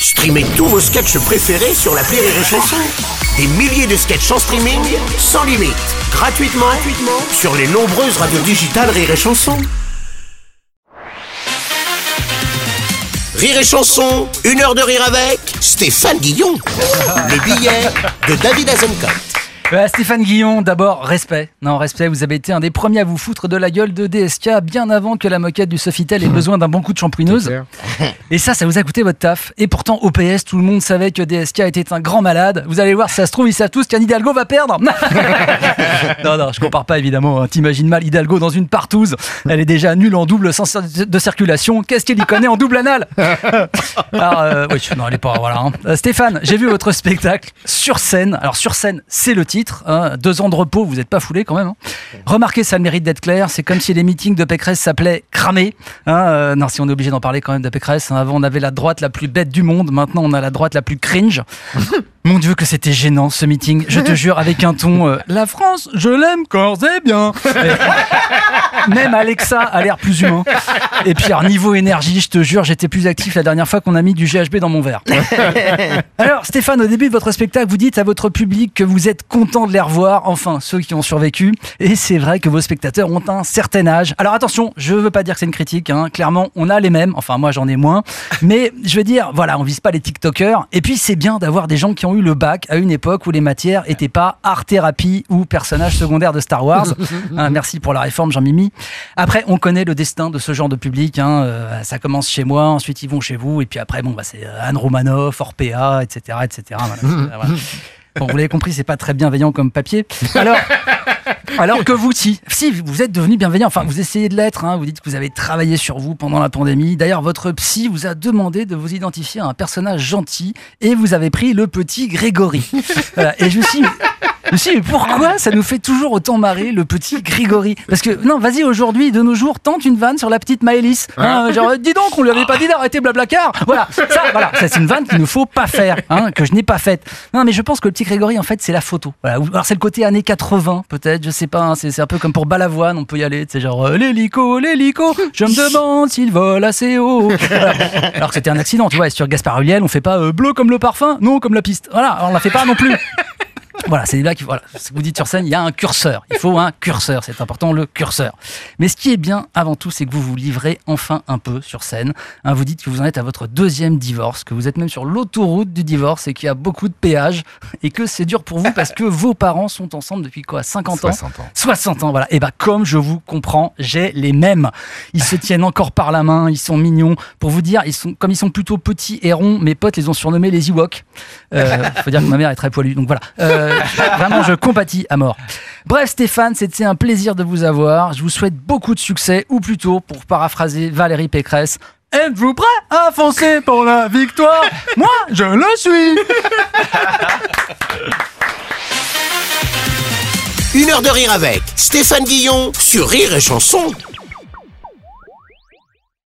Streamez tous vos sketchs préférés sur la Rire et Chanson. Des milliers de sketchs en streaming, sans limite, gratuitement, gratuitement sur les nombreuses radios digitales Rire et Chanson. Rire et Chanson, une heure de rire avec Stéphane Guillon. Le billet de David Azencote. Euh, Stéphane Guillon, d'abord, respect. Non, respect, vous avez été un des premiers à vous foutre de la gueule de DSK bien avant que la moquette du Sofitel ait besoin d'un bon coup de champouineuse. Et ça, ça vous a coûté votre taf. Et pourtant, au PS, tout le monde savait que DSK était un grand malade. Vous allez voir, si ça se trouve, ils savent tous qu'Anne Hidalgo va perdre. non, non, je compare pas évidemment. hein. T'imagines mal Hidalgo dans une partouze. Elle est déjà nulle en double sens de circulation. Qu'est-ce qu'elle y connaît en double anal? Alors, euh, oui, non, elle est pas. Voilà. hein. Euh, Stéphane, j'ai vu votre spectacle sur scène. Alors, sur scène, c'est le titre. Hein. Deux ans de repos, vous n'êtes pas foulé quand même. hein. Remarquez, ça mérite d'être clair. C'est comme si les meetings de Pécresse s'appelaient cramer. hein. Euh, non, si on est obligé d'en parler quand même de Pécresse. hein. Avant, on avait la droite la plus bête du monde. Maintenant, on a la droite la plus cringe. Mon Dieu, que c'était gênant ce meeting. Je te jure, avec un ton. euh, la France, je l'aime corps et bien. Et même Alexa a l'air plus humain. Et puis, alors, niveau énergie, je te jure, j'étais plus actif la dernière fois qu'on a mis du GHB dans mon verre. Alors, Stéphane, au début de votre spectacle, vous dites à votre public que vous êtes content de les revoir, enfin, ceux qui ont survécu. Et c'est vrai que vos spectateurs ont un certain âge. Alors, attention, je veux pas dire que c'est une critique, hein. Clairement, on a les mêmes. Enfin, moi, j'en ai moins. Mais je veux dire, voilà, on vise pas les TikTokers. Et puis, c'est bien d'avoir des gens qui ont eu le bac à une époque où les matières étaient pas art-thérapie ou personnages secondaires de Star Wars. Hein, merci pour la réforme, Jean-Mimi. Après, on connaît le destin de ce genre de public. hein. Euh, ça commence chez moi, ensuite ils vont chez vous, et puis après, bon, bah, c'est euh, Anne Romanoff, Orpea, etc., etc. Voilà, voilà. Bon, vous l'avez compris, c'est pas très bienveillant comme papier. Alors, alors que vous, si, si vous êtes devenu bienveillant, enfin vous essayez de l'être, hein, vous dites que vous avez travaillé sur vous pendant la pandémie. D'ailleurs, votre psy vous a demandé de vous identifier à un personnage gentil et vous avez pris le petit Grégory. Voilà. Et je me suis je me suis dit, mais pourquoi ça nous fait toujours autant marrer le petit Grégory Parce que non, vas-y aujourd'hui, de nos jours, tente une vanne sur la petite Maëlys. Hein, genre, dis donc, on lui avait pas dit d'arrêter Blablacar. Voilà, ça, voilà, ça c'est une vanne qu'il ne faut pas faire, hein, que je n'ai pas faite. Non, mais je pense que le petit Grégory, en fait, c'est la photo. Voilà. Alors c'est le côté années 80, peut-être, je sais pas. hein, c'est c'est un peu comme pour Balavoine, on peut y aller. C'est genre euh, l'hélico, l'hélico. Je me demande s'il vole assez haut. Voilà. Alors que c'était un accident, tu vois. Et sur Gaspard Ulliel, on fait pas euh, bleu comme le parfum, non comme la piste. Voilà, on la fait pas non plus. Voilà, c'est là qu'il voilà, ce que vous dites sur scène, il y a un curseur. Il faut un curseur, c'est important le curseur. Mais ce qui est bien avant tout, c'est que vous vous livrez enfin un peu sur scène. Hein, vous dites que vous en êtes à votre deuxième divorce, que vous êtes même sur l'autoroute du divorce et qu'il y a beaucoup de péages et que c'est dur pour vous parce que vos parents sont ensemble depuis quoi 50 ans 60 ans. 60 ans, voilà. Et bah comme je vous comprends, j'ai les mêmes. Ils se tiennent encore par la main, ils sont mignons. Pour vous dire, ils sont comme ils sont plutôt petits et ronds, mes potes les ont surnommés les Ewoks. Euh, faut dire que ma mère est très poilue, donc voilà. Euh, vraiment, je compatis à mort. Bref, Stéphane, c'était un plaisir de vous avoir. Je vous souhaite beaucoup de succès, ou plutôt, pour paraphraser Valérie Pécresse. Êtes-vous prêt à foncer pour la victoire? Moi, je le suis Une heure de rire avec Stéphane Guillon sur Rire et Chanson.